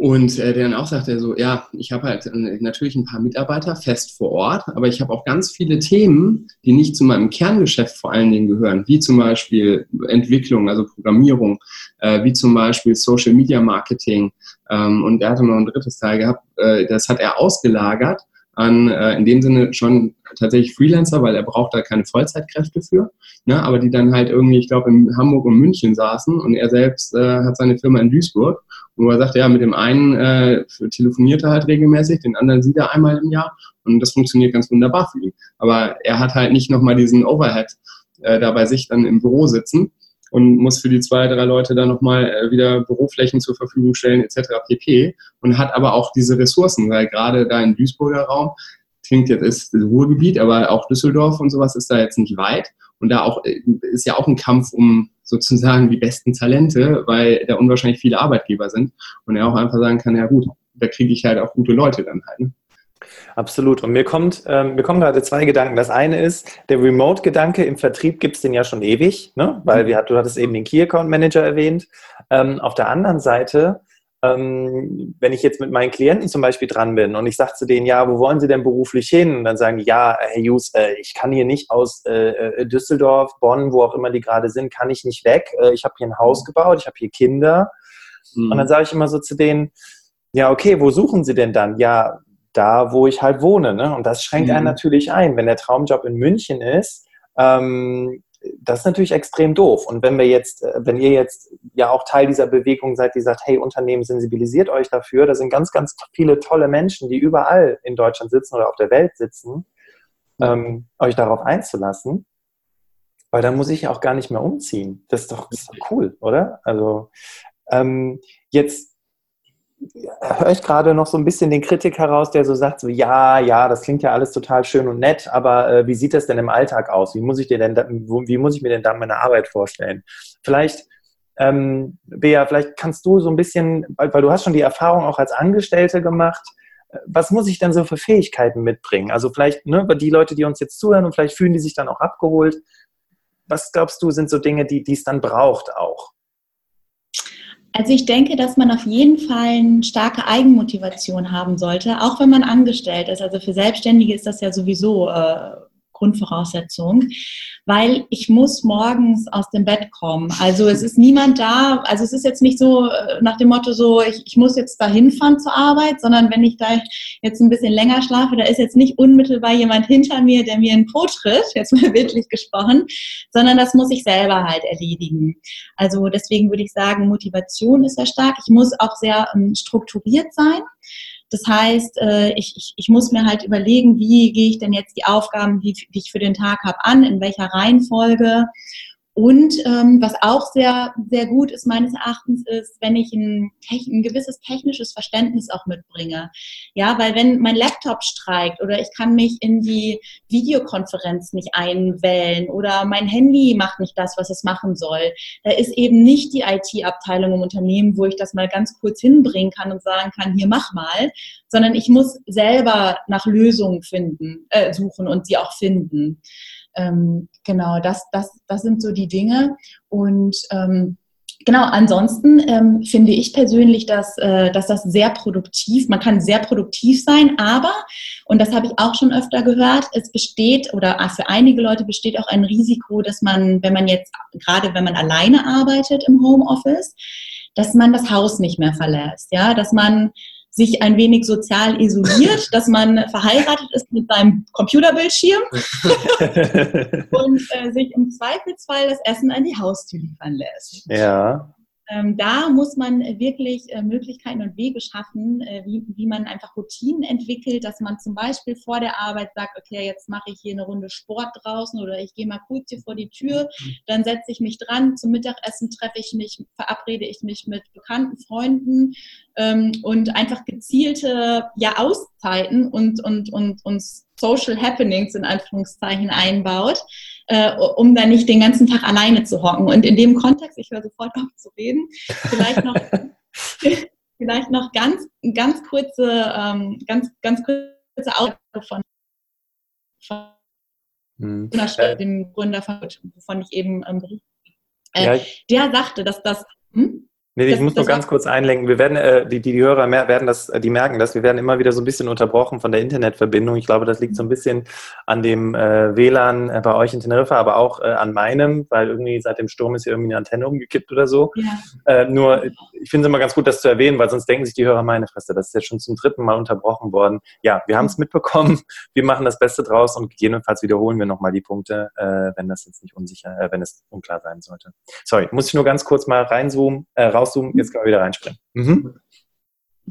Und äh, der dann auch sagte so, ja, ich habe halt äh, natürlich ein paar Mitarbeiter fest vor Ort, aber ich habe auch ganz viele Themen, die nicht zu meinem Kerngeschäft vor allen Dingen gehören, wie zum Beispiel Entwicklung, also Programmierung, äh, wie zum Beispiel Social Media Marketing. Ähm, und er hatte noch ein drittes Teil gehabt, äh, das hat er ausgelagert an äh, in dem Sinne schon tatsächlich Freelancer, weil er braucht da keine Vollzeitkräfte für, ne? aber die dann halt irgendwie, ich glaube, in Hamburg und München saßen und er selbst äh, hat seine Firma in Duisburg und er sagte, ja, mit dem einen äh, telefoniert er halt regelmäßig, den anderen sieht er einmal im Jahr und das funktioniert ganz wunderbar für ihn. Aber er hat halt nicht nochmal diesen Overhead äh, da bei sich dann im Büro sitzen und muss für die zwei, drei Leute dann nochmal äh, wieder Büroflächen zur Verfügung stellen etc. pp. Und hat aber auch diese Ressourcen, weil gerade da im Duisburger Raum, klingt jetzt ist Ruhrgebiet, aber auch Düsseldorf und sowas ist da jetzt nicht weit. Und da auch äh, ist ja auch ein Kampf um sozusagen die besten Talente, weil da unwahrscheinlich viele Arbeitgeber sind. Und er auch einfach sagen kann, ja gut, da kriege ich halt auch gute Leute dann halt. Ne? Absolut. Und mir kommt, ähm, mir kommen gerade zwei Gedanken. Das eine ist, der Remote-Gedanke im Vertrieb gibt es den ja schon ewig, ne? weil wir, du hattest eben den Key Account Manager erwähnt. Ähm, auf der anderen Seite, ähm, wenn ich jetzt mit meinen Klienten zum Beispiel dran bin und ich sage zu denen, ja, wo wollen sie denn beruflich hin? Und dann sagen die, ja, Herr Hughes, äh, ich kann hier nicht aus äh, äh Düsseldorf, Bonn, wo auch immer die gerade sind, kann ich nicht weg. Äh, ich habe hier ein Haus gebaut, ich habe hier Kinder. Mhm. Und dann sage ich immer so zu denen, ja, okay, wo suchen Sie denn dann? Ja, da, wo ich halt wohne. Ne? Und das schränkt mhm. einen natürlich ein. Wenn der Traumjob in München ist, ähm, das ist natürlich extrem doof. Und wenn wir jetzt, äh, wenn ihr jetzt ja auch Teil dieser Bewegung seid, die sagt, hey, Unternehmen, sensibilisiert euch dafür, da sind ganz, ganz viele tolle Menschen, die überall in Deutschland sitzen oder auf der Welt sitzen, ähm, euch darauf einzulassen. Weil dann muss ich ja auch gar nicht mehr umziehen. Das ist doch, das ist doch cool, oder? Also ähm, jetzt höre ich gerade noch so ein bisschen den Kritik heraus, der so sagt, so ja, ja, das klingt ja alles total schön und nett, aber äh, wie sieht das denn im Alltag aus? Wie muss ich dir denn, wie muss ich mir denn da meine Arbeit vorstellen? Vielleicht, ähm, Bea, vielleicht kannst du so ein bisschen, weil, weil du hast schon die Erfahrung auch als Angestellte gemacht, äh, was muss ich denn so für Fähigkeiten mitbringen? Also vielleicht, ne, die Leute, die uns jetzt zuhören und vielleicht fühlen die sich dann auch abgeholt. Was glaubst du, sind so Dinge, die es dann braucht auch? Also ich denke, dass man auf jeden Fall eine starke Eigenmotivation haben sollte, auch wenn man angestellt ist. Also für Selbstständige ist das ja sowieso äh, Grundvoraussetzung, weil ich muss morgens aus dem Bett kommen. Also es ist niemand da, also es ist jetzt nicht so äh, nach dem Motto so, ich, ich muss jetzt da hinfahren zur Arbeit, sondern wenn ich da jetzt ein bisschen länger schlafe, da ist jetzt nicht unmittelbar jemand hinter mir, der mir einen Po tritt, jetzt mal bildlich gesprochen, sondern das muss ich selber halt erledigen. Also deswegen würde ich sagen, Motivation ist sehr stark. Ich muss auch sehr ähm, strukturiert sein. Das heißt, äh, ich, ich, ich muss mir halt überlegen, wie gehe ich denn jetzt die Aufgaben, die, die ich für den Tag habe, an, in welcher Reihenfolge und ähm, was auch sehr, sehr gut ist meines Erachtens ist, wenn ich ein, ein, gewisses technisches Verständnis auch mitbringe. Ja, weil wenn mein Laptop streikt oder ich kann mich in die Videokonferenz nicht einwählen oder mein Handy macht nicht das, was es machen soll, da ist eben nicht die IT-Abteilung im Unternehmen, wo ich das mal ganz kurz hinbringen kann und sagen kann, hier mach mal, sondern ich muss selber nach Lösungen finden, äh, suchen und sie auch finden. Ähm, genau, das, das, das sind so die Dinge. Und ähm, Genau, ansonsten ähm, finde ich persönlich, dass, äh, dass das sehr produktiv, man kann sehr produktiv sein, aber, und das habe ich auch schon öfter gehört, es besteht oder für einige Leute besteht auch ein Risiko, dass man, wenn man jetzt, gerade wenn man alleine arbeitet im Homeoffice, dass man das Haus nicht mehr verlässt, ja, dass man sich ein wenig sozial isoliert, dass man verheiratet ist mit seinem Computerbildschirm und äh, sich im Zweifelsfall das Essen an die Haustür liefern lässt. Ja ähm, da muss man wirklich äh, Möglichkeiten und Wege schaffen, äh, wie, wie man einfach Routinen entwickelt, dass man zum Beispiel vor der Arbeit sagt, okay, jetzt mache ich hier eine Runde Sport draußen oder ich gehe mal kurz hier vor die Tür, dann setze ich mich dran, zum Mittagessen treffe ich mich, verabrede ich mich mit bekannten Freunden ähm, und einfach gezielte ja, Auszeiten und, und, und, und Social Happenings in Anführungszeichen einbaut, äh, um dann nicht den ganzen Tag alleine zu hocken. Und in dem Kontext, ich höre sofort auf zu reden, vielleicht noch, vielleicht noch ganz, ganz kurze, ähm, ganz, ganz kurze Aussage von, von hm. dem Gründer von, wovon ich eben ähm, äh, ja. der sagte, dass das hm? Nee, ich das, muss nur ganz kurz einlenken. Wir werden, äh, die, die, die Hörer mehr, werden das, äh, die merken das, wir werden immer wieder so ein bisschen unterbrochen von der Internetverbindung. Ich glaube, das liegt so ein bisschen an dem äh, WLAN äh, bei euch in Teneriffa, aber auch äh, an meinem, weil irgendwie seit dem Sturm ist hier irgendwie eine Antenne umgekippt oder so. Ja. Nur, ich finde es immer ganz gut, das zu erwähnen, weil sonst denken sich die Hörer, meine Fresse, das ist jetzt schon zum dritten Mal unterbrochen worden. Ja, wir haben es mitbekommen, wir machen das Beste draus und gegebenenfalls wiederholen wir nochmal die Punkte, wenn das jetzt nicht unsicher, wenn es unklar sein sollte. Sorry, muss ich nur ganz kurz mal reinzoomen, äh, rauszoomen, jetzt können wir wieder reinspringen. Mhm.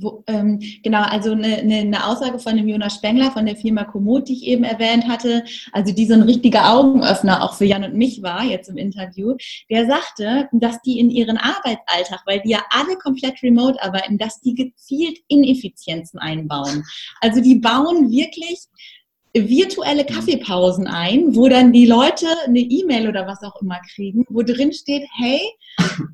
Wo, ähm, genau, also eine, eine, eine, Aussage von dem Jonas Spengler von der Firma Komoot, die ich eben erwähnt hatte, also die so ein richtiger Augenöffner auch für Jan und mich war jetzt im Interview, der sagte, dass die in ihren Arbeitsalltag, weil die ja alle komplett remote arbeiten, dass die gezielt Ineffizienzen einbauen. Also die bauen wirklich virtuelle Kaffeepausen ein, wo dann die Leute eine E-Mail oder was auch immer kriegen, wo drin steht, hey,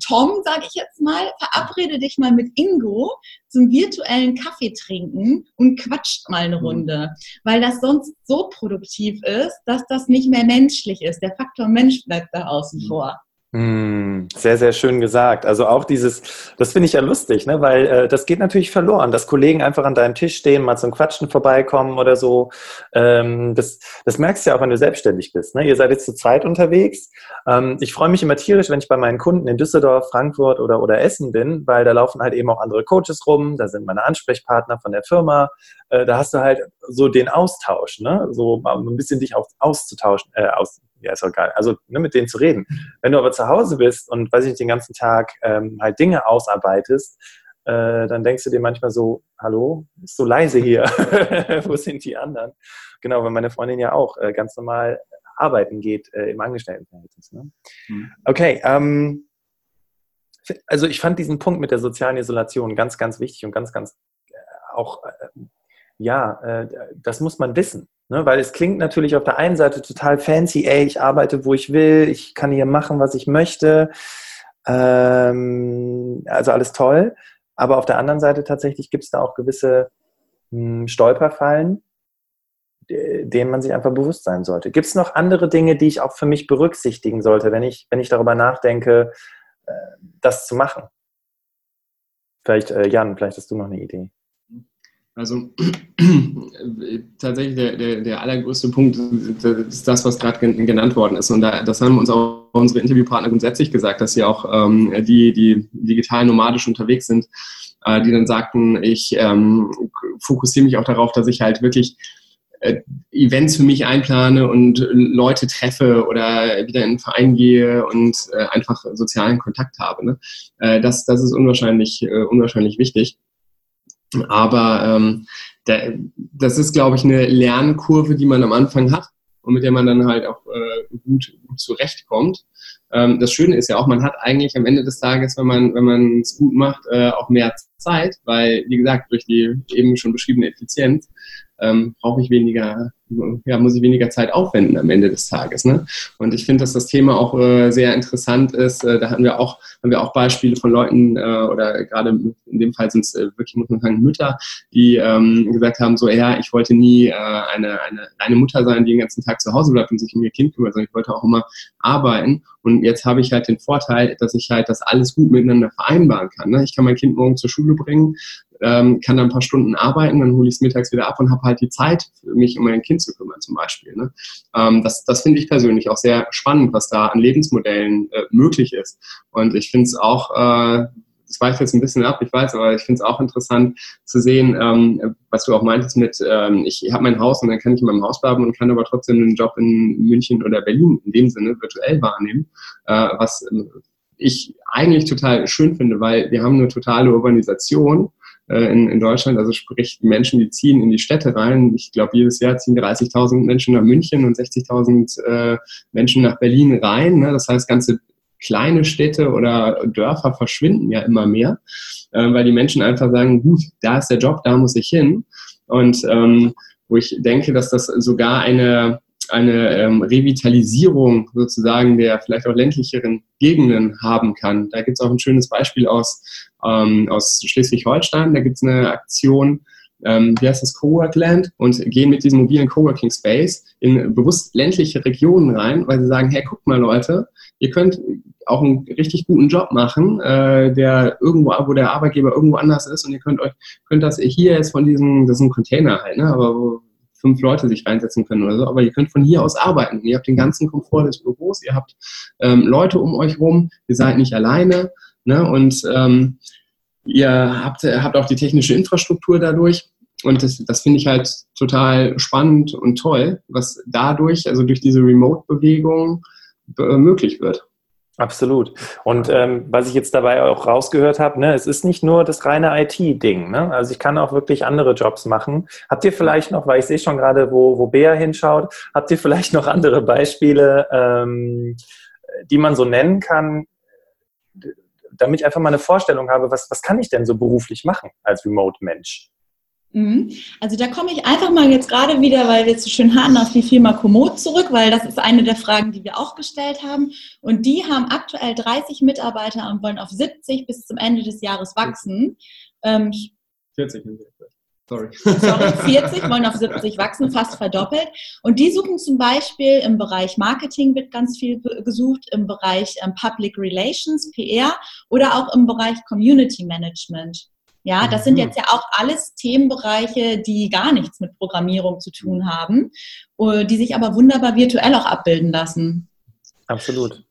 Tom, sage ich jetzt mal, verabrede dich mal mit Ingo zum virtuellen Kaffee trinken und quatscht mal eine mhm. Runde, weil das sonst so produktiv ist, dass das nicht mehr menschlich ist. Der Faktor Mensch bleibt da außen mhm. vor. Hm, sehr, sehr schön gesagt. Also auch dieses, das finde ich ja lustig, ne? weil äh, das geht natürlich verloren, dass Kollegen einfach an deinem Tisch stehen, mal zum Quatschen vorbeikommen oder so. Ähm, das, das merkst du ja auch, wenn du selbstständig bist. Ne? Ihr seid jetzt zu zweit unterwegs. Ähm, ich freue mich immer tierisch, wenn ich bei meinen Kunden in Düsseldorf, Frankfurt oder, oder Essen bin, weil da laufen halt eben auch andere Coaches rum, da sind meine Ansprechpartner von der Firma. Äh, da hast du halt so den Austausch, ne? so ein bisschen dich auch auszutauschen, äh, aus, ja, ist auch geil. Also ne, mit denen zu reden. Wenn du aber zu Hause bist und, weiß ich nicht, den ganzen Tag ähm, halt Dinge ausarbeitest, äh, dann denkst du dir manchmal so, hallo, ist so leise hier, wo sind die anderen? Genau, weil meine Freundin ja auch äh, ganz normal arbeiten geht äh, im Angestelltenverhältnis. Ne? Mhm. Okay, ähm, also ich fand diesen Punkt mit der sozialen Isolation ganz, ganz wichtig und ganz, ganz äh, auch, äh, ja, äh, das muss man wissen. Ne, weil es klingt natürlich auf der einen Seite total fancy, ey, ich arbeite, wo ich will, ich kann hier machen, was ich möchte. Ähm, also alles toll. Aber auf der anderen Seite tatsächlich gibt es da auch gewisse mh, hm, Stolperfallen, denen man sich einfach bewusst sein sollte. Gibt es noch andere Dinge, die ich auch für mich berücksichtigen sollte, wenn ich, wenn ich darüber nachdenke, äh, das zu machen? Vielleicht, äh, Jan, vielleicht hast du noch eine Idee. Also tatsächlich der, der, der allergrößte Punkt ist das, was gerade genannt worden ist. Und da, das haben uns auch unsere Interviewpartner grundsätzlich gesagt, dass sie auch ähm, die, die digital nomadisch unterwegs sind, äh, die dann sagten, ich ähm, fokussiere mich auch darauf, dass ich halt wirklich äh, Events für mich einplane und Leute treffe oder wieder in einen Verein gehe und äh, einfach sozialen Kontakt habe. Ne? Äh, das, das ist unwahrscheinlich, äh, unwahrscheinlich wichtig. Aber ähm, der, das ist, glaube ich, eine Lernkurve, die man am Anfang hat und mit der man dann halt auch äh, gut, gut zurechtkommt. Ähm, das Schöne ist ja auch, man hat eigentlich am Ende des Tages, wenn man wenn man es gut macht, äh, auch mehr Zeit, weil wie gesagt durch die eben schon beschriebene Effizienz ähm, brauche ich weniger, ja, muss ich weniger Zeit aufwenden am Ende des Tages. Ne? Und ich finde, dass das Thema auch äh, sehr interessant ist. Äh, da hatten wir auch, haben wir auch Beispiele von Leuten, äh, oder gerade in dem Fall sind es äh, wirklich, muss man sagen, Mütter, die ähm, gesagt haben, so, ja, ich wollte nie äh, eine, eine, eine Mutter sein, die den ganzen Tag zu Hause bleibt und sich um ihr Kind kümmert, sondern ich wollte auch immer arbeiten. Und jetzt habe ich halt den Vorteil, dass ich halt das alles gut miteinander vereinbaren kann. Ne? Ich kann mein Kind morgen zur Schule bringen, ähm, kann dann ein paar Stunden arbeiten, dann hole ich es mittags wieder ab und habe halt die Zeit, mich um mein Kind zu kümmern zum Beispiel. Ne? Ähm, das das finde ich persönlich auch sehr spannend, was da an Lebensmodellen äh, möglich ist. Und ich finde es auch, äh, das weicht jetzt ein bisschen ab, ich weiß, aber ich finde es auch interessant zu sehen, ähm, was du auch meintest mit, ähm, ich habe mein Haus und dann kann ich in meinem Haus bleiben und kann aber trotzdem einen Job in München oder Berlin in dem Sinne virtuell wahrnehmen, äh, was ich eigentlich total schön finde, weil wir haben eine totale Urbanisation äh, in, in Deutschland. Also sprich, Menschen, die ziehen in die Städte rein. Ich glaube, jedes Jahr ziehen 30.000 Menschen nach München und 60.000 äh, Menschen nach Berlin rein. Ne? Das heißt, ganze kleine Städte oder Dörfer verschwinden ja immer mehr, äh, weil die Menschen einfach sagen, gut, da ist der Job, da muss ich hin. Und ähm, wo ich denke, dass das sogar eine eine ähm, Revitalisierung sozusagen der vielleicht auch ländlicheren Gegenden haben kann. Da gibt es auch ein schönes Beispiel aus, ähm, aus Schleswig-Holstein. Da gibt es eine Aktion, ähm, wie heißt das, Coworkland und gehen mit diesem mobilen Coworking Space in bewusst ländliche Regionen rein, weil sie sagen, hey, guckt mal Leute, ihr könnt auch einen richtig guten Job machen, äh, der irgendwo, wo der Arbeitgeber irgendwo anders ist und ihr könnt euch, könnt das hier jetzt von diesem, das ist ein Container halt, ne, aber wo fünf Leute sich reinsetzen können oder so, aber ihr könnt von hier aus arbeiten. Ihr habt den ganzen Komfort des Büros, ihr habt ähm, Leute um euch rum, ihr seid nicht alleine, ne, und ähm, ihr habt, habt auch die technische Infrastruktur dadurch. Und das, das finde ich halt total spannend und toll, was dadurch, also durch diese Remote-Bewegung äh, möglich wird. Absolut. Und ähm, was ich jetzt dabei auch rausgehört habe, ne, es ist nicht nur das reine IT-Ding. Ne? Also ich kann auch wirklich andere Jobs machen. Habt ihr vielleicht noch, weil ich sehe schon gerade, wo, wo Bea hinschaut, habt ihr vielleicht noch andere Beispiele, ähm, die man so nennen kann, damit ich einfach mal eine Vorstellung habe, was, was kann ich denn so beruflich machen als Remote-Mensch? Mhm. Also da komme ich einfach mal jetzt gerade wieder, weil wir es so schön hatten, auf die Firma Komoot zurück, weil das ist eine der Fragen, die wir auch gestellt haben. Und die haben aktuell 30 Mitarbeiter und wollen auf 70 bis zum Ende des Jahres wachsen. 40. Ähm, Sorry. Sorry, 40 wollen auf 70 wachsen, fast verdoppelt. Und die suchen zum Beispiel im Bereich Marketing wird ganz viel gesucht, im Bereich ähm, Public Relations, PR oder auch im Bereich Community Management. Ja, das sind jetzt ja auch alles Themenbereiche, die gar nichts mit Programmierung zu tun haben, die sich aber wunderbar virtuell auch abbilden lassen. Absolut.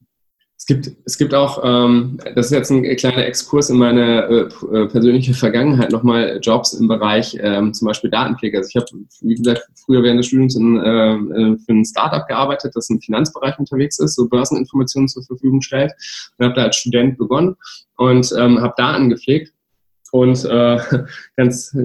Es gibt, es gibt auch, ähm, das ist jetzt ein kleiner Exkurs in meine äh, äh persönliche Vergangenheit, nochmal Jobs im Bereich ähm, zum Beispiel Datenpflege. Also ich habe, wie gesagt, früher während des Studiums in, äh, äh, für ein Startup gearbeitet, das im Finanzbereich unterwegs ist, so Börseninformationen zur Verfügung stellt und habe da als Student begonnen und ähm, habe Daten gepflegt und äh, ganz,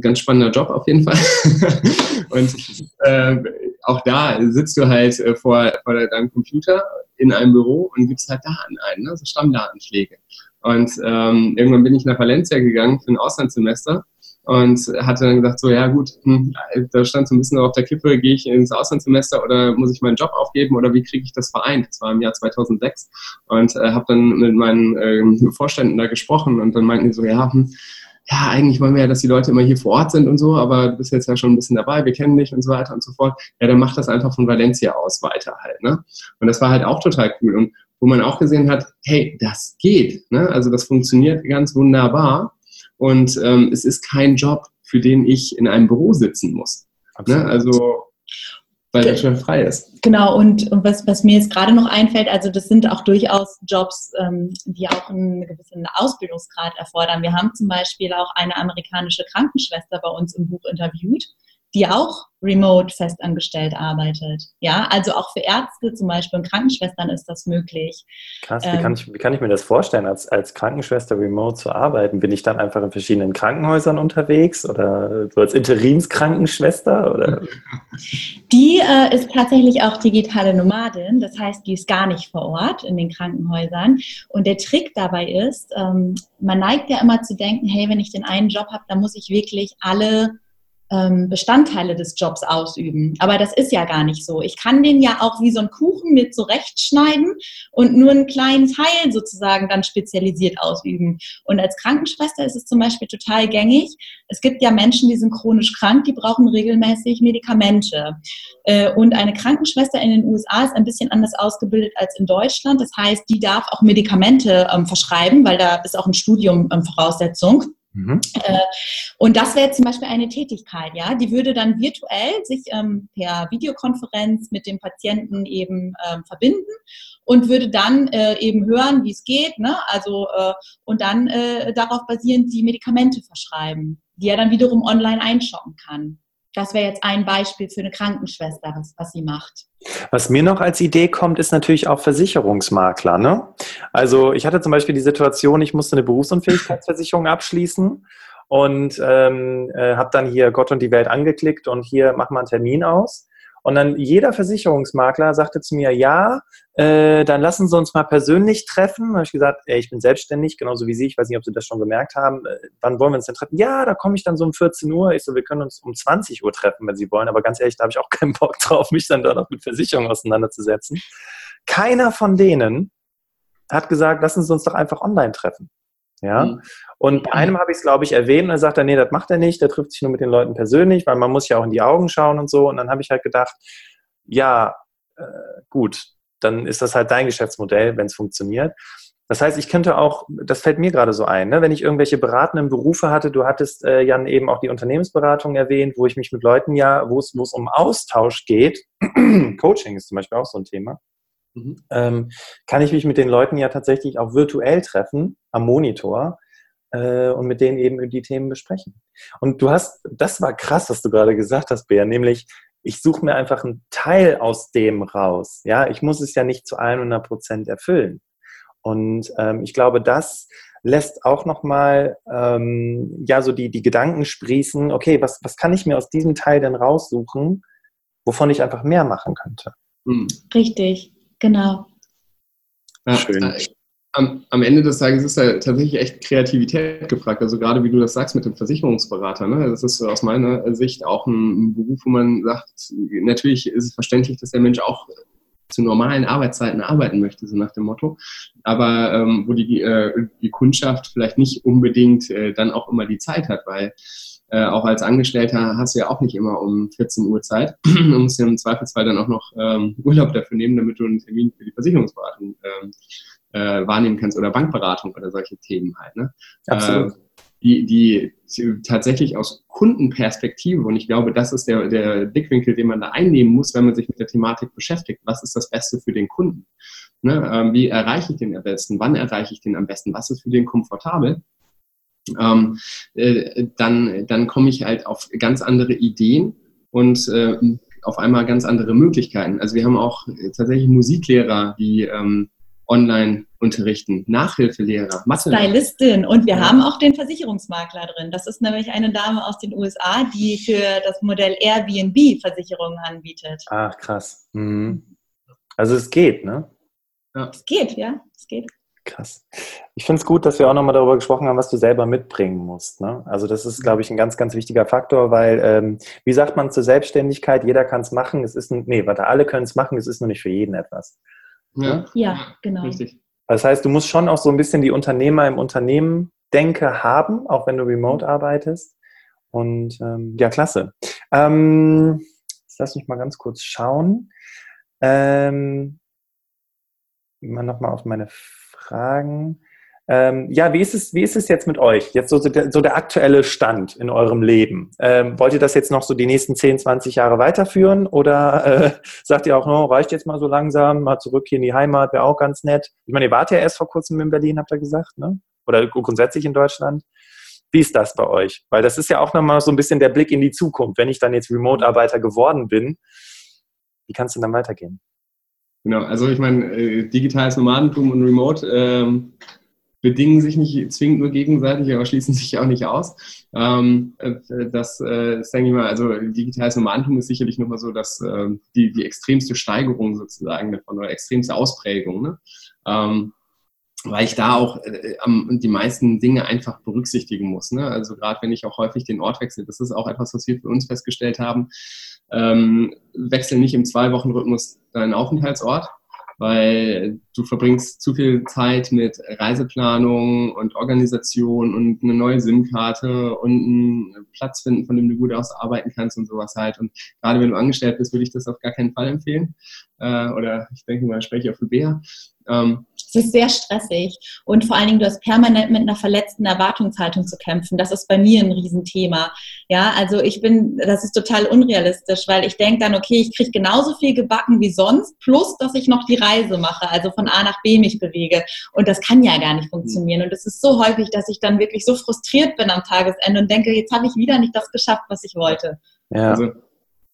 ganz spannender Job auf jeden Fall. und äh, auch da sitzt du halt äh, vor, vor deinem Computer in einem Büro und gibst halt Daten ein, ne? so Stammdatenpflege. Und ähm, irgendwann bin ich nach Valencia gegangen für ein Auslandssemester und hatte dann gesagt, so ja gut, hm, da stand so ein bisschen auf der Kippe, gehe ich ins Auslandssemester oder muss ich meinen Job aufgeben oder wie kriege ich das vereint? Das war im Jahr 2006 und äh, habe dann mit meinen äh, Vorständen da gesprochen und dann meinten die so, ja, hm, ja, eigentlich wollen wir ja, dass die Leute immer hier vor Ort sind und so, aber du bist jetzt ja schon ein bisschen dabei, wir kennen dich und so weiter und so fort. Ja, dann mach das einfach von Valencia aus weiter halt. Ne? Und das war halt auch total cool. Und wo man auch gesehen hat, hey, das geht. Ne? Also das funktioniert ganz wunderbar. Und ähm, es ist kein Job, für den ich in einem Büro sitzen muss. Ne? Also weil der schon frei ist. Genau, und, und was, was mir jetzt gerade noch einfällt, also das sind auch durchaus Jobs, ähm, die auch einen gewissen Ausbildungsgrad erfordern. Wir haben zum Beispiel auch eine amerikanische Krankenschwester bei uns im Buch interviewt, die auch remote festangestellt arbeitet. Ja, also auch für Ärzte zum Beispiel und Krankenschwestern ist das möglich. Krass, wie, kann, ähm, ich, wie kann ich mir das vorstellen, als, als Krankenschwester remote zu arbeiten? Bin ich dann einfach in verschiedenen Krankenhäusern unterwegs oder so als Interimskrankenschwester? Oder? Die äh, ist tatsächlich auch digitale Nomadin, das heißt, die ist gar nicht vor Ort in den Krankenhäusern. Und der Trick dabei ist, ähm, man neigt ja immer zu denken, hey, wenn ich den einen Job habe, dann muss ich wirklich alle ähm, Bestandteile des Jobs ausüben. Aber das ist ja gar nicht so. Ich kann den ja auch wie so ein Kuchen mit zurechtschneiden und nur einen kleinen Teil sozusagen dann spezialisiert ausüben. Und als Krankenschwester ist es zum Beispiel total gängig. Es gibt ja Menschen, die sind chronisch krank, die brauchen regelmäßig Medikamente. Äh, und eine Krankenschwester in den USA ist ein bisschen anders ausgebildet als in Deutschland. Das heißt, die darf auch Medikamente ähm, verschreiben, weil da ist auch ein Studium ähm, Voraussetzung. Mhm. Äh, und das wäre zum Beispiel eine Tätigkeit, ja, die würde dann virtuell sich ähm, per Videokonferenz mit dem Patienten eben ähm, verbinden und würde dann äh, eben hören, wie es geht, ne? Also äh, und dann äh, darauf basierend die Medikamente verschreiben, die er dann wiederum online einschauen kann. Das wäre jetzt ein Beispiel für eine Krankenschwester, was, was sie macht. Was mir noch als Idee kommt, ist natürlich auch Versicherungsmakler. Ne? Also ich hatte zum Beispiel die Situation, ich musste eine Berufsunfähigkeitsversicherung abschließen und ähm, äh, habe dann hier Gott und die Welt angeklickt und hier mach mal einen Termin aus. Und dann jeder Versicherungsmakler sagte zu mir, ja, äh, dann lassen Sie uns mal persönlich treffen. Da habe ich gesagt, ey, ich bin selbstständig, genauso wie Sie. Ich weiß nicht, ob Sie das schon gemerkt haben. Äh, wann wollen wir uns denn treffen? Ja, da komme ich dann so um 14 Uhr. Ich so, wir können uns um 20 Uhr treffen, wenn Sie wollen. Aber ganz ehrlich, da habe ich auch keinen Bock drauf, mich dann da noch mit Versicherungen auseinanderzusetzen. Keiner von denen hat gesagt, lassen Sie uns doch einfach online treffen. Ja. Mhm. Und bei einem habe ich es, glaube ich, erwähnt und dann sagt er, nee, das macht er nicht, der trifft sich nur mit den Leuten persönlich, weil man muss ja auch in die Augen schauen und so. Und dann habe ich halt gedacht, ja, äh, gut, dann ist das halt dein Geschäftsmodell, wenn es funktioniert. Das heißt, ich könnte auch, das fällt mir gerade so ein, ne, wenn ich irgendwelche beratenden Berufe hatte, du hattest, äh, Jan, eben auch die Unternehmensberatung erwähnt, wo ich mich mit Leuten ja, wo es um Austausch geht, Coaching ist zum Beispiel auch so ein Thema, mhm. ähm, kann ich mich mit den Leuten ja tatsächlich auch virtuell treffen, am Monitor, äh, und mit denen eben über die Themen besprechen. Und du hast, das war krass, was du gerade gesagt hast, Bär, nämlich, ich suche mir einfach einen Teil aus dem raus. Ja, ich muss es ja nicht zu 100 Prozent erfüllen. Und ähm, ich glaube, das lässt auch nochmal ähm, ja so die, die Gedanken sprießen, okay, was, was kann ich mir aus diesem Teil denn raussuchen, wovon ich einfach mehr machen könnte. Hm. Richtig, genau. Ja, Schön. Äh, am, am, Ende des Tages ist da tatsächlich echt Kreativität gefragt. Also gerade wie du das sagst mit dem Versicherungsberater. Ne? Das ist aus meiner Sicht auch ein Beruf, wo man sagt, natürlich ist es verständlich, dass der Mensch auch zu normalen Arbeitszeiten arbeiten möchte, so nach dem Motto. Aber ähm, wo die, äh, die Kundschaft vielleicht nicht unbedingt äh, dann auch immer die Zeit hat, weil äh, auch als Angestellter hast du ja auch nicht immer um 14 Uhr Zeit und musst ja im Zweifelsfall dann auch noch ähm, Urlaub dafür nehmen, damit du einen Termin für die Versicherungsberatung ähm, äh, wahrnehmen kannst oder Bankberatung oder solche Themen halt. Ne? Absolut. Äh, die, die tatsächlich aus Kundenperspektive, und ich glaube, das ist der, der Blickwinkel, den man da einnehmen muss, wenn man sich mit der Thematik beschäftigt. Was ist das Beste für den Kunden? Ne? Ähm, wie erreiche ich den am besten? Wann erreiche ich den am besten? Was ist für den komfortabel? Ähm, äh, dann, dann komme ich halt auf ganz andere Ideen und äh, auf einmal ganz andere Möglichkeiten. Also wir haben auch tatsächlich Musiklehrer, die ähm, online unterrichten, Nachhilfelehrer, Mathe. Stylistin und wir ja. haben auch den Versicherungsmakler drin. Das ist nämlich eine Dame aus den USA, die für das Modell Airbnb Versicherungen anbietet. Ach, krass. Mhm. Also es geht, ne? Ja. Es geht, ja, es geht. Krass. Ich finde es gut, dass wir auch nochmal darüber gesprochen haben, was du selber mitbringen musst. Ne? Also das ist, glaube ich, ein ganz, ganz wichtiger Faktor, weil, ähm, wie sagt man zur Selbstständigkeit, jeder kann es machen, es ist, nee, warte, alle können es machen, es ist nur nicht für jeden etwas. Ja, ja genau. Richtig. Das heißt, du musst schon auch so ein bisschen die Unternehmer im Unternehmen denke haben, auch wenn du remote arbeitest. Und ähm, ja, klasse. Ähm, jetzt lass mich mal ganz kurz schauen. Ähm, mal nochmal auf meine Fragen. Ähm, ja, wie ist, es, wie ist es jetzt mit euch? Jetzt so, so, der, so der aktuelle Stand in eurem Leben. Ähm, wollt ihr das jetzt noch so die nächsten 10, 20 Jahre weiterführen oder äh, sagt ihr auch, no, reicht jetzt mal so langsam, mal zurück hier in die Heimat, wäre auch ganz nett? Ich meine, ihr wart ja erst vor kurzem in Berlin, habt ihr gesagt, ne? oder grundsätzlich in Deutschland. Wie ist das bei euch? Weil das ist ja auch nochmal so ein bisschen der Blick in die Zukunft. Wenn ich dann jetzt Remote-Arbeiter geworden bin, wie kann es denn dann weitergehen? Genau, also ich meine, äh, digitales Nomadentum und Remote ähm, bedingen sich nicht zwingend nur gegenseitig, aber schließen sich auch nicht aus. Ähm, äh, das äh, ist, denke ich mal, also digitales Nomadentum ist sicherlich nochmal so, dass äh, die, die extremste Steigerung sozusagen davon oder extremste Ausprägung. Ne? Ähm, weil ich da auch äh, die meisten Dinge einfach berücksichtigen muss. Ne? Also gerade wenn ich auch häufig den Ort wechsle, das ist auch etwas, was wir für uns festgestellt haben. Ähm, wechsel nicht im Zwei-Wochen-Rhythmus deinen Aufenthaltsort, weil du verbringst zu viel Zeit mit Reiseplanung und Organisation und eine neue SIM-Karte und einen Platz finden, von dem du gut aus arbeiten kannst und sowas halt. Und gerade wenn du angestellt bist, würde ich das auf gar keinen Fall empfehlen. Äh, oder ich denke mal, spreche ich auch für Bea. Ähm, es ist sehr stressig und vor allen Dingen, du hast permanent mit einer verletzten Erwartungshaltung zu kämpfen. Das ist bei mir ein Riesenthema. Ja, also ich bin, das ist total unrealistisch, weil ich denke dann, okay, ich kriege genauso viel gebacken wie sonst, plus, dass ich noch die Reise mache, also von A nach B mich bewege. Und das kann ja gar nicht funktionieren. Und es ist so häufig, dass ich dann wirklich so frustriert bin am Tagesende und denke, jetzt habe ich wieder nicht das geschafft, was ich wollte. Ja. Also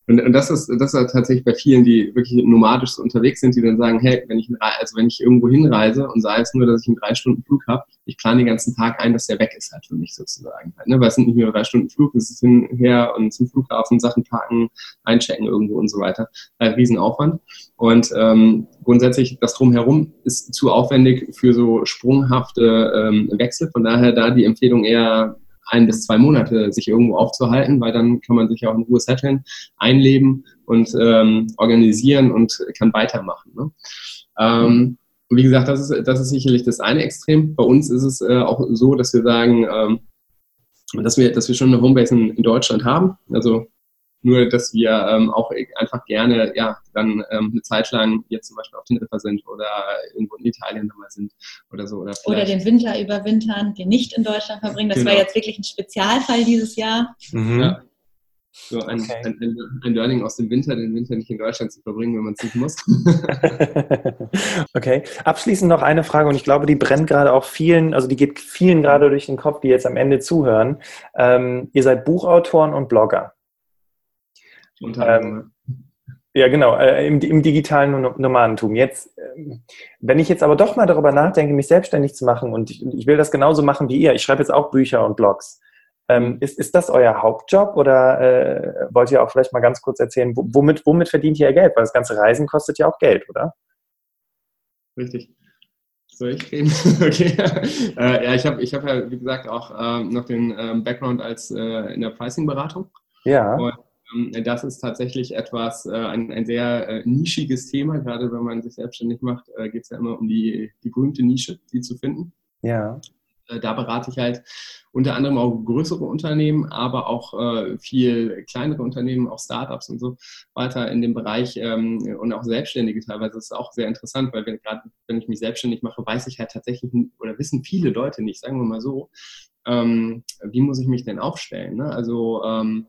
und, und das ist das ist tatsächlich bei vielen, die wirklich nomadisch so unterwegs sind, die dann sagen, hey, wenn ich also wenn ich irgendwo hinreise und sei es nur, dass ich einen drei Stunden Flug habe, ich plane den ganzen Tag ein, dass der weg ist halt für mich sozusagen. Halt, ne? Weil es sind nicht nur drei Stunden Flug, es ist hinher und zum Flughafen Sachen packen, einchecken irgendwo und so weiter. Ein Riesenaufwand. Und ähm, grundsätzlich das drumherum ist zu aufwendig für so sprunghafte ähm, Wechsel. Von daher da die Empfehlung eher ein bis zwei Monate sich irgendwo aufzuhalten, weil dann kann man sich auch in Ruhe setteln, einleben und ähm, organisieren und kann weitermachen. Ne? Ähm, wie gesagt, das ist, das ist sicherlich das eine Extrem. Bei uns ist es äh, auch so, dass wir sagen, ähm, dass wir, dass wir schon eine Homebase in, in Deutschland haben. Also nur, dass wir ähm, auch einfach gerne, ja, dann ähm, eine Zeit lang jetzt zum Beispiel auf den Riffer sind oder irgendwo in Italien nochmal sind oder so. Oder, oder den Winter überwintern, den nicht in Deutschland verbringen. Das genau. war jetzt wirklich ein Spezialfall dieses Jahr. Mhm. Ja. So ein, okay. ein, ein, ein, Learning aus dem Winter, den Winter nicht in Deutschland zu verbringen, wenn man es nicht muss. okay. Abschließend noch eine Frage und ich glaube, die brennt gerade auch vielen, also die geht vielen gerade durch den Kopf, die jetzt am Ende zuhören. Ähm, ihr seid Buchautoren und Blogger. Ähm, ja, genau, äh, im, im, digitalen Nomadentum. Jetzt, äh, wenn ich jetzt aber doch mal darüber nachdenke, mich selbstständig zu machen und ich, ich will das genauso machen wie ihr, ich schreibe jetzt auch Bücher und Blogs. Ähm, ist, ist das euer Hauptjob oder äh, wollt ihr auch vielleicht mal ganz kurz erzählen, womit, womit verdient ihr Geld? Weil das ganze Reisen kostet ja auch Geld, oder? Richtig. Soll ich reden? okay. äh, ja, ich habe ich hab ja, wie gesagt, auch ähm, noch den ähm, Background als äh, in der Pricing-Beratung. Ja. Und ähm, das ist tatsächlich etwas, äh, ein, ein sehr äh, nischiges Thema. Gerade wenn man sich selbstständig macht, äh, geht es ja immer um die, die berühmte Nische, die zu finden. Ja. Da berate ich halt unter anderem auch größere Unternehmen, aber auch viel kleinere Unternehmen, auch Startups und so weiter in dem Bereich ähm, und auch Selbstständige teilweise. Das ist auch sehr interessant, weil gerade wenn ich mich selbstständig mache, weiß ich halt tatsächlich oder wissen viele Leute nicht, sagen wir mal so, ähm, wie muss ich mich denn aufstellen? Ne? Also ähm,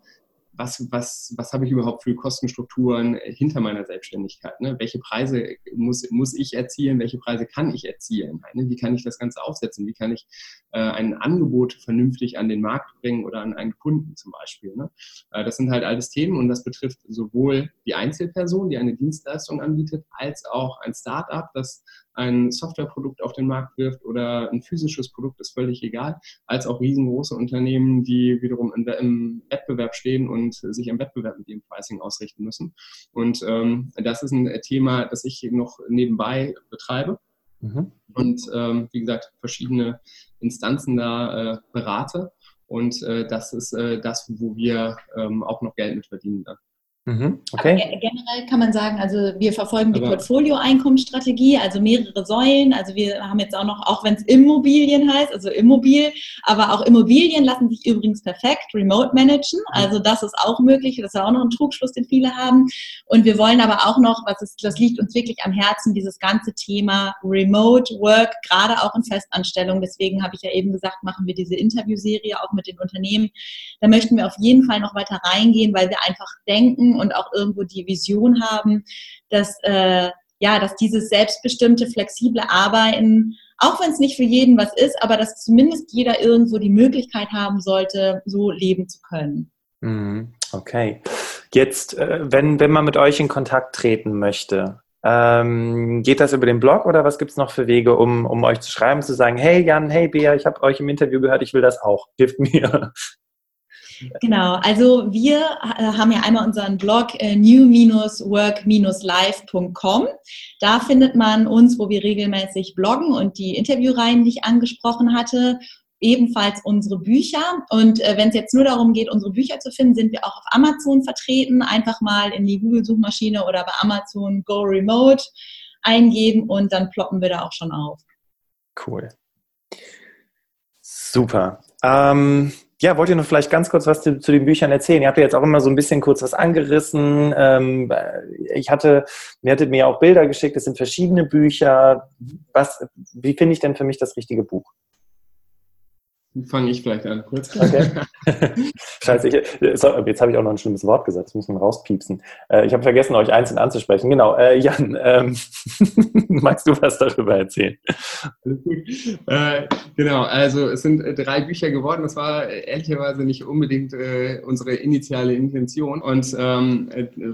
was, was, was habe ich überhaupt für Kostenstrukturen hinter meiner Selbstständigkeit? Ne? Welche Preise muss, muss ich erzielen? Welche Preise kann ich erzielen? Ne? Wie kann ich das Ganze aufsetzen? Wie kann ich äh, ein Angebot vernünftig an den Markt bringen oder an einen Kunden zum Beispiel? Ne? Äh, das sind halt alles Themen und das betrifft sowohl die Einzelperson, die eine Dienstleistung anbietet, als auch ein Startup, das ein Softwareprodukt auf den Markt wirft oder ein physisches Produkt, ist völlig egal, als auch riesengroße Unternehmen, die wiederum im Wettbewerb stehen und sich am Wettbewerb mit ihrem Pricing ausrichten müssen. Und ähm, das ist ein Thema, das ich noch nebenbei betreibe. Mhm. Und ähm, wie gesagt, verschiedene Instanzen da äh, berate. Und äh, das ist äh, das, wo wir ähm, auch noch Geld mit verdienen dann. Mhm, okay. generell kann man sagen, also wir verfolgen die Portfolio-Einkommensstrategie, also mehrere Säulen. Also wir haben jetzt auch noch, auch wenn es Immobilien heißt, also Immobil, aber auch Immobilien lassen sich übrigens perfekt remote managen. Mhm. Also das ist auch möglich. Das ist auch noch ein Trugschluss, den viele haben. Und wir wollen aber auch noch, was ist, das liegt uns wirklich am Herzen, dieses ganze Thema Remote Work, gerade auch in Festanstellung. Deswegen habe ich ja eben gesagt, machen wir diese Interviewserie auch mit den Unternehmen. Da möchten wir auf jeden Fall noch weiter reingehen, weil wir einfach denken, und auch irgendwo die Vision haben, dass, äh, ja, dass dieses selbstbestimmte, flexible Arbeiten, auch wenn es nicht für jeden was ist, aber dass zumindest jeder irgendwo die Möglichkeit haben sollte, so leben zu können. Mhm. Okay. Jetzt, äh, wenn, wenn man mit euch in Kontakt treten möchte, ähm, geht das über den Blog oder was gibt es noch für Wege, um, um euch zu schreiben, zu sagen, hey Jan, hey Bea, ich habe euch im Interview gehört, ich will das auch, hilft mir. Genau, also wir äh, haben ja einmal unseren Blog äh, new-work-live.com. Da findet man uns, wo wir regelmäßig bloggen und die Interviewreihen, die ich angesprochen hatte, ebenfalls unsere Bücher. Und äh, wenn es jetzt nur darum geht, unsere Bücher zu finden, sind wir auch auf Amazon vertreten. Einfach mal in die Google-Suchmaschine oder bei Amazon Go Remote eingeben und dann ploppen wir da auch schon auf. Cool. Super. Ähm, ja, wollt ihr noch vielleicht ganz kurz was zu, zu, den Büchern erzählen? Ihr habt ja jetzt auch immer so ein bisschen kurz was angerissen. Ähm, ich hatte, ihr hattet mir auch Bilder geschickt, es sind verschiedene Bücher. Was, wie finde ich denn für mich das richtige Buch? Fange ich vielleicht an, kurz. Okay. Scheiße, ich, jetzt habe ich auch noch ein schlimmes Wort gesagt, das muss man rauspiepsen. Äh, ich habe vergessen, euch einzeln anzusprechen. Genau, äh, Jan, ähm, magst du was darüber erzählen? Äh, genau, also es sind drei Bücher geworden. Das war ehrlicherweise nicht unbedingt äh, unsere initiale Intention. Und ähm,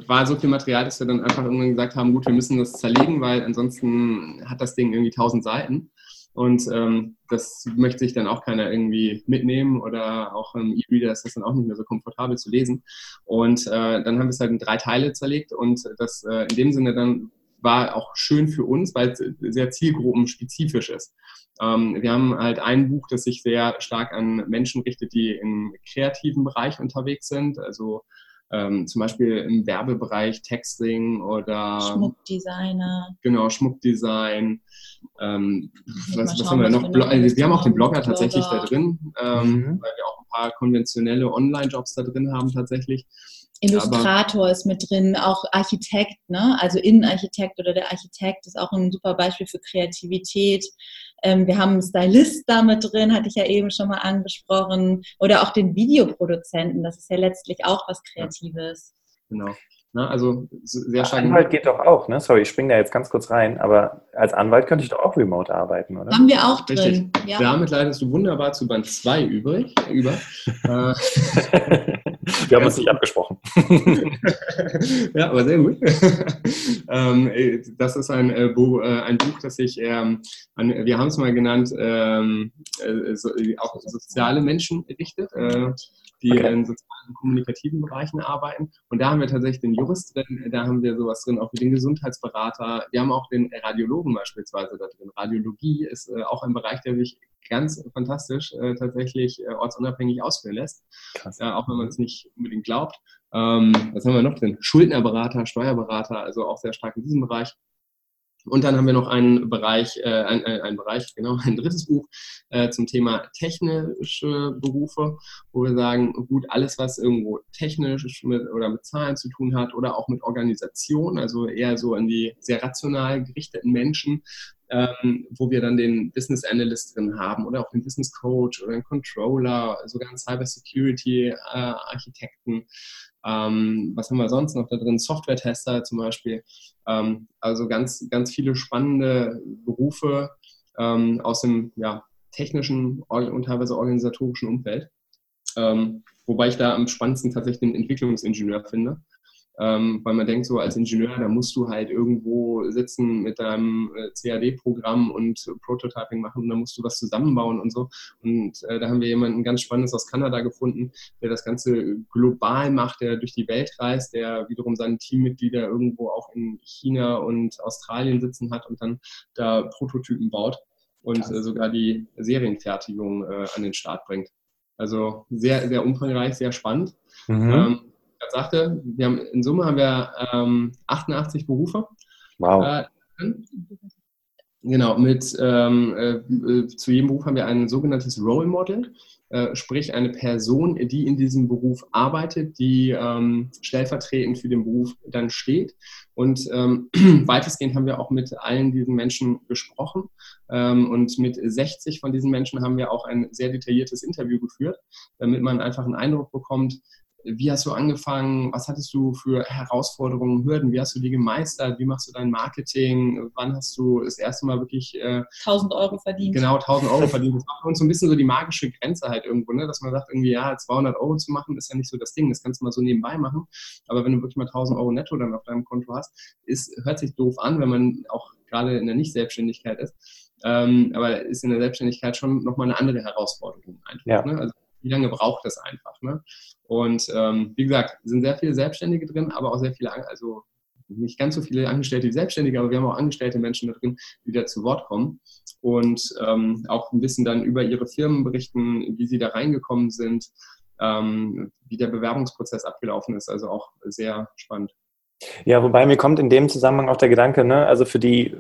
war so viel Material, dass wir dann einfach irgendwann gesagt haben, gut, wir müssen das zerlegen, weil ansonsten hat das Ding irgendwie tausend Seiten. Und ähm, das möchte sich dann auch keiner irgendwie mitnehmen oder auch im E-Reader ist das dann auch nicht mehr so komfortabel zu lesen. Und äh, dann haben wir es halt in drei Teile zerlegt und das äh, in dem Sinne dann war auch schön für uns, weil es sehr zielgruppenspezifisch ist. Ähm, wir haben halt ein Buch, das sich sehr stark an Menschen richtet, die im kreativen Bereich unterwegs sind, also ähm, zum Beispiel im Werbebereich Texting oder Schmuckdesigner. Genau, Schmuckdesign. Ähm, was, was haben wir noch? Blo also wir haben auch den Blogger tatsächlich da drin, ähm, mhm. weil wir auch ein paar konventionelle Online-Jobs da drin haben tatsächlich. Illustrator ist mit drin, auch Architekt, ne? also Innenarchitekt oder der Architekt ist auch ein super Beispiel für Kreativität. Ähm, wir haben einen Stylist da mit drin, hatte ich ja eben schon mal angesprochen, oder auch den Videoproduzenten, das ist ja letztlich auch was Kreatives. Genau. Ne? Also sehr stark. Anwalt geht doch auch, ne? Sorry, ich springe da jetzt ganz kurz rein, aber als Anwalt könnte ich doch auch remote arbeiten, oder? Haben wir auch drin. Ja. Damit leitest du wunderbar zu Band 2 übrig, über. Äh, wir haben uns nicht abgesprochen. ja, aber sehr gut. ähm, das ist ein, äh, Buch, äh, ein Buch, das sich, ähm, wir haben es mal genannt, ähm, äh, auch soziale Menschen richtet. Die okay. in sozialen kommunikativen Bereichen arbeiten. Und da haben wir tatsächlich den Jurist drin, da haben wir sowas drin, auch wie den Gesundheitsberater. Wir haben auch den Radiologen beispielsweise da drin. Radiologie ist äh, auch ein Bereich, der sich ganz fantastisch äh, tatsächlich äh, ortsunabhängig ausführen lässt, auch wenn man es nicht unbedingt glaubt. Ähm, was haben wir noch drin? Schuldnerberater, Steuerberater, also auch sehr stark in diesem Bereich. Und dann haben wir noch einen Bereich, äh, ein, ein, Bereich, genau, ein drittes Buch äh, zum Thema technische Berufe, wo wir sagen, gut, alles, was irgendwo technisch mit, oder mit Zahlen zu tun hat oder auch mit Organisation, also eher so an die sehr rational gerichteten Menschen, ähm, wo wir dann den Business Analyst drin haben oder auch den Business Coach oder den Controller, sogar einen Cyber Security äh, Architekten. Ähm, was haben wir sonst noch da drin? Software-Tester zum Beispiel. Ähm, also ganz, ganz viele spannende Berufe ähm, aus dem ja, technischen und teilweise organisatorischen Umfeld. Ähm, wobei ich da am spannendsten tatsächlich den Entwicklungsingenieur finde ähm, weil man denkt so als Ingenieur, da musst du halt irgendwo sitzen mit deinem äh, CAD-Programm und Prototyping machen und dann musst du was zusammenbauen und so. Und äh, da haben wir jemanden ganz Spannendes aus Kanada gefunden, der das Ganze global macht, der durch die Welt reist, der wiederum seine Teammitglieder irgendwo auch in China und Australien sitzen hat und dann da Prototypen baut und äh, sogar die Serienfertigung äh, an den Start bringt. Also sehr, sehr umfangreich, sehr spannend. Mhm. Ähm, gerade sagte, wir haben, in Summe haben wir ähm, 88 Berufe. Wow. Äh, genau, mit ähm, äh, zu jedem Beruf haben wir ein sogenanntes Role Model, äh, sprich eine Person, die in diesem Beruf arbeitet, die ähm, stellvertretend für den Beruf dann steht. Und ähm, weitestgehend haben wir auch mit allen diesen Menschen gesprochen. Ähm, und mit 60 von diesen Menschen haben wir auch ein sehr detailliertes Interview geführt, damit man einfach einen Eindruck bekommt, wie hast du angefangen? Was hattest du für Herausforderungen, Hürden? Wie hast du die gemeistert? Wie machst du dein Marketing? Wann hast du das erste Mal wirklich äh, 1000 Euro verdient? Genau, 1000 Euro verdient. Das war für uns so ein bisschen so die magische Grenze halt irgendwo, ne? dass man sagt, irgendwie, ja, 200 Euro zu machen, ist ja nicht so das Ding. Das kannst du mal so nebenbei machen. Aber wenn du wirklich mal 1000 Euro netto dann auf deinem Konto hast, ist, hört sich doof an, wenn man auch gerade in der Nicht-Selbstständigkeit ist. Ähm, aber ist in der Selbstständigkeit schon nochmal eine andere Herausforderung einfach. Ja. Ne? Also wie lange braucht das einfach? Ne? Und ähm, wie gesagt, sind sehr viele Selbstständige drin, aber auch sehr viele, also nicht ganz so viele Angestellte wie Selbstständige, aber wir haben auch angestellte Menschen da drin, die da zu Wort kommen und ähm, auch ein bisschen dann über ihre Firmen berichten, wie sie da reingekommen sind, ähm, wie der Bewerbungsprozess abgelaufen ist. Also auch sehr spannend. Ja, wobei mir kommt in dem Zusammenhang auch der Gedanke, ne, also für die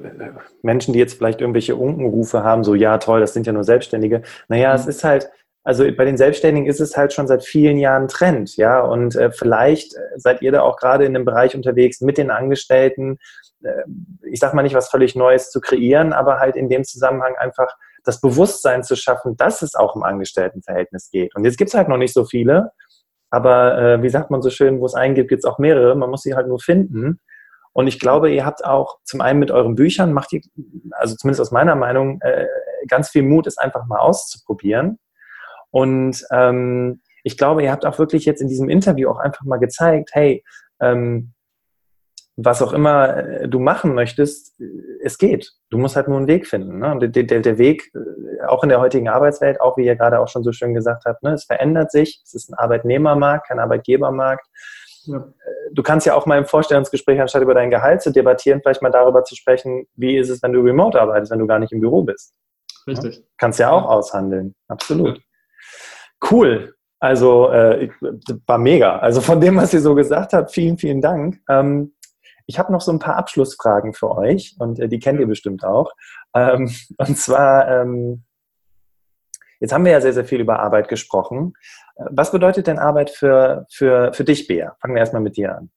Menschen, die jetzt vielleicht irgendwelche Unkenrufe haben, so ja toll, das sind ja nur Selbstständige. Naja, mhm. es ist halt, also bei den Selbstständigen ist es halt schon seit vielen Jahren Trend, ja. Und äh, vielleicht äh, seid ihr da auch gerade in dem Bereich unterwegs mit den Angestellten. Äh, ich sage mal nicht, was völlig Neues zu kreieren, aber halt in dem Zusammenhang einfach das Bewusstsein zu schaffen, dass es auch im Angestelltenverhältnis geht. Und jetzt gibt es halt noch nicht so viele, aber äh, wie sagt man so schön, wo es einen gibt, gibt es auch mehrere. Man muss sie halt nur finden. Und ich glaube, ihr habt auch zum einen mit euren Büchern, macht ihr, also zumindest aus meiner Meinung, äh, ganz viel Mut, es einfach mal auszuprobieren. Und ähm, ich glaube, ihr habt auch wirklich jetzt in diesem Interview auch einfach mal gezeigt, hey, ähm, was auch immer äh, du machen möchtest, äh, es geht. Du musst halt nur einen Weg finden. Ne? Der, der, der Weg, äh, auch in der heutigen Arbeitswelt, auch wie ihr gerade auch schon so schön gesagt habt, ne, es verändert sich. Es ist ein Arbeitnehmermarkt, kein Arbeitgebermarkt. Ja. Du kannst ja auch mal im Vorstellungsgespräch, anstatt über dein Gehalt zu debattieren, vielleicht mal darüber zu sprechen, wie ist es, wenn du remote arbeitest, wenn du gar nicht im Büro bist. Richtig. Ja? Kannst ja auch aushandeln. Absolut. Cool. Also äh, war mega. Also von dem, was ihr so gesagt habt, vielen, vielen Dank. Ähm, ich habe noch so ein paar Abschlussfragen für euch und äh, die kennt ihr bestimmt auch. Ähm, und zwar, ähm, jetzt haben wir ja sehr, sehr viel über Arbeit gesprochen. Äh, was bedeutet denn Arbeit für, für, für dich, Bea? Fangen wir erstmal mit dir an.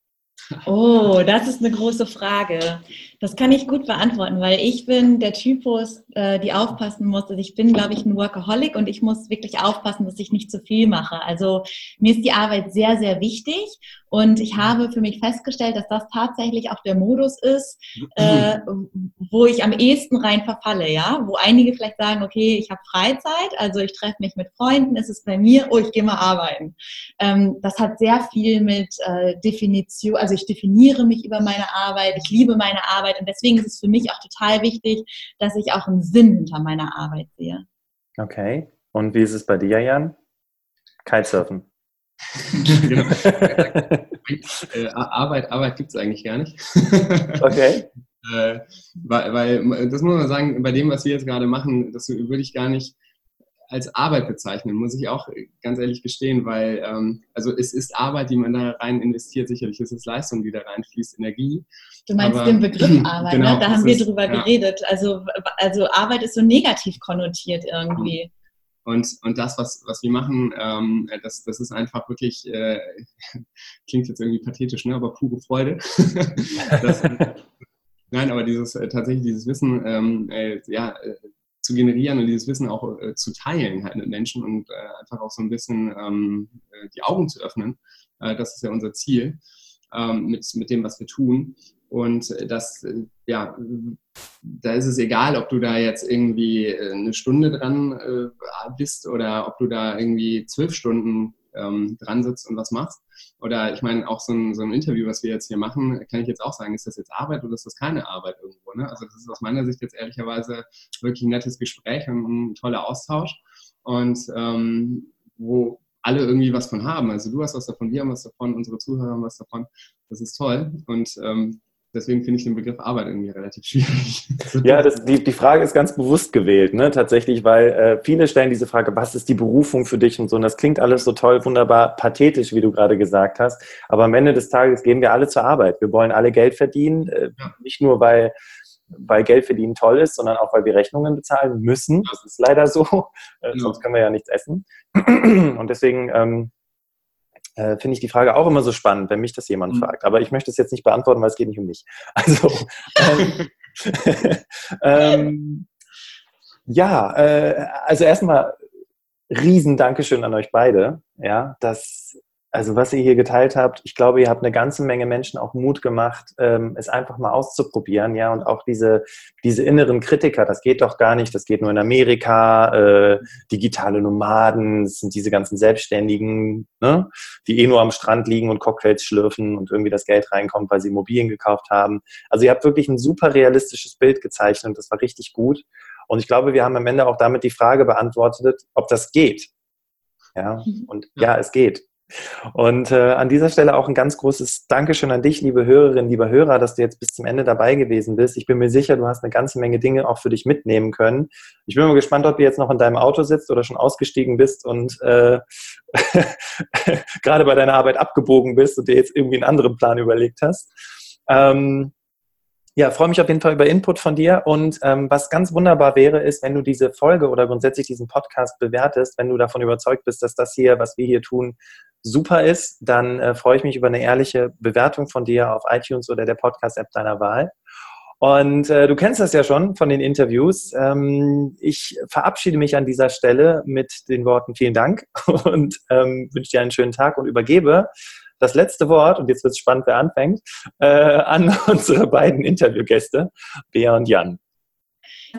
Oh, das ist eine große Frage. Das kann ich gut beantworten, weil ich bin der Typus, äh, die aufpassen muss. Also ich bin, glaube ich, ein Workaholic und ich muss wirklich aufpassen, dass ich nicht zu viel mache. Also mir ist die Arbeit sehr, sehr wichtig und ich habe für mich festgestellt, dass das tatsächlich auch der Modus ist, äh, wo ich am ehesten rein verfalle, ja. Wo einige vielleicht sagen, okay, ich habe Freizeit, also ich treffe mich mit Freunden, ist es bei mir, oh, ich gehe mal arbeiten. Ähm, das hat sehr viel mit äh, Definition, also ich definiere mich über meine Arbeit, ich liebe meine Arbeit und deswegen ist es für mich auch total wichtig, dass ich auch einen Sinn hinter meiner Arbeit sehe. Okay. Und wie ist es bei dir, Jan? Kitesurfen. genau. äh, Arbeit, Arbeit gibt es eigentlich gar nicht. okay. Äh, weil, weil, das muss man sagen, bei dem, was wir jetzt gerade machen, das würde ich gar nicht als Arbeit bezeichnen, muss ich auch ganz ehrlich gestehen, weil ähm, also es ist Arbeit, die man da rein investiert, sicherlich ist es Leistung, die da reinfließt, Energie. Du meinst aber, den Begriff Arbeit, genau, ne? da haben wir ist, drüber ja. geredet. Also, also Arbeit ist so negativ konnotiert irgendwie. Und, und das, was, was wir machen, ähm, das, das ist einfach wirklich, äh, klingt jetzt irgendwie pathetisch, ne? aber pure Freude. das, nein, aber dieses äh, tatsächlich dieses Wissen, ähm, äh, ja, äh, zu generieren und dieses Wissen auch äh, zu teilen halt mit Menschen und äh, einfach auch so ein bisschen ähm, die Augen zu öffnen. das ist ja unser Ziel ähm, mit, mit dem, was wir tun. Und das, ja, da ist es egal, ob du da jetzt irgendwie äh, eine Stunde dran äh, bist oder ob du da irgendwie zwölf Stunden ähm, dran sitzt und was machst. Oder ich meine, auch so ein, so ein Interview, was wir jetzt hier machen, kann ich jetzt auch sagen, ist das jetzt Arbeit oder ist das keine Arbeit irgendwo? Ne? Also das ist aus meiner Sicht jetzt ehrlicherweise wirklich ein nettes Gespräch und ein toller Austausch. Und ähm, wo alle irgendwie was von haben. Also du hast was davon, wir haben was davon, unsere Zuhörer haben was davon. Das ist toll. Und ähm, deswegen finde ich den Begriff Arbeit irgendwie relativ schwierig. Ja, das, die, die Frage ist ganz bewusst gewählt, ne? tatsächlich, weil äh, viele stellen diese Frage, was ist die Berufung für dich und so. Und das klingt alles so toll, wunderbar, pathetisch, wie du gerade gesagt hast. Aber am Ende des Tages gehen wir alle zur Arbeit. Wir wollen alle Geld verdienen, äh, ja. nicht nur weil weil Geld verdienen toll ist, sondern auch weil wir Rechnungen bezahlen müssen. Das ist leider so, äh, ja. sonst können wir ja nichts essen. Und deswegen ähm, äh, finde ich die Frage auch immer so spannend, wenn mich das jemand mhm. fragt. Aber ich möchte es jetzt nicht beantworten, weil es geht nicht um mich. Also, ähm, ähm, ja, äh, also erstmal riesen Dankeschön an euch beide, ja, dass also was ihr hier geteilt habt, ich glaube, ihr habt eine ganze Menge Menschen auch Mut gemacht, ähm, es einfach mal auszuprobieren, ja, und auch diese, diese inneren Kritiker, das geht doch gar nicht, das geht nur in Amerika, äh, digitale Nomaden, das sind diese ganzen Selbstständigen, ne, die eh nur am Strand liegen und Cocktails schlürfen und irgendwie das Geld reinkommt, weil sie Immobilien gekauft haben. Also ihr habt wirklich ein super realistisches Bild gezeichnet und das war richtig gut. Und ich glaube, wir haben am Ende auch damit die Frage beantwortet, ob das geht. Ja, mhm. und ja, es geht. Und äh, an dieser Stelle auch ein ganz großes Dankeschön an dich, liebe Hörerinnen, lieber Hörer, dass du jetzt bis zum Ende dabei gewesen bist. Ich bin mir sicher, du hast eine ganze Menge Dinge auch für dich mitnehmen können. Ich bin mal gespannt, ob du jetzt noch in deinem Auto sitzt oder schon ausgestiegen bist und äh, gerade bei deiner Arbeit abgebogen bist und dir jetzt irgendwie einen anderen Plan überlegt hast. Ähm, ja, freue mich auf jeden Fall über Input von dir. Und ähm, was ganz wunderbar wäre, ist, wenn du diese Folge oder grundsätzlich diesen Podcast bewertest, wenn du davon überzeugt bist, dass das hier, was wir hier tun, super ist, dann äh, freue ich mich über eine ehrliche Bewertung von dir auf iTunes oder der Podcast-App deiner Wahl. Und äh, du kennst das ja schon von den Interviews. Ähm, ich verabschiede mich an dieser Stelle mit den Worten vielen Dank und ähm, wünsche dir einen schönen Tag und übergebe das letzte Wort, und jetzt wird es spannend, wer anfängt, äh, an unsere beiden Interviewgäste, Bea und Jan.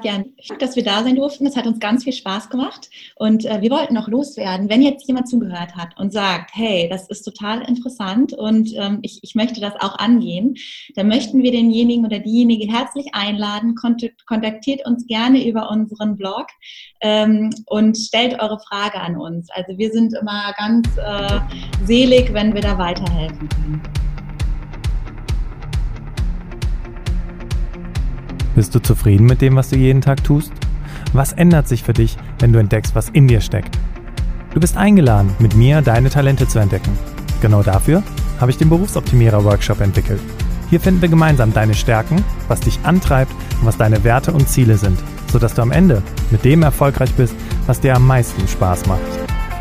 Ja, dass wir da sein durften. Das hat uns ganz viel Spaß gemacht. Und äh, wir wollten noch loswerden. Wenn jetzt jemand zugehört hat und sagt, hey, das ist total interessant und ähm, ich, ich möchte das auch angehen, dann möchten wir denjenigen oder diejenige herzlich einladen. kontaktiert uns gerne über unseren Blog ähm, und stellt eure Frage an uns. Also wir sind immer ganz äh, selig, wenn wir da weiterhelfen können. Bist du zufrieden mit dem, was du jeden Tag tust? Was ändert sich für dich, wenn du entdeckst, was in dir steckt? Du bist eingeladen, mit mir deine Talente zu entdecken. Genau dafür habe ich den Berufsoptimierer Workshop entwickelt. Hier finden wir gemeinsam deine Stärken, was dich antreibt und was deine Werte und Ziele sind, sodass du am Ende mit dem erfolgreich bist, was dir am meisten Spaß macht.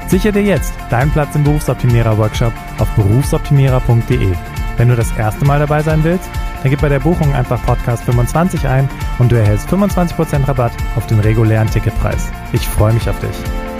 Sichere dir jetzt deinen Platz im Berufsoptimierer Workshop auf berufsoptimierer.de. Wenn du das erste Mal dabei sein willst, dann gib bei der Buchung einfach Podcast 25 ein und du erhältst 25% Rabatt auf den regulären Ticketpreis. Ich freue mich auf dich.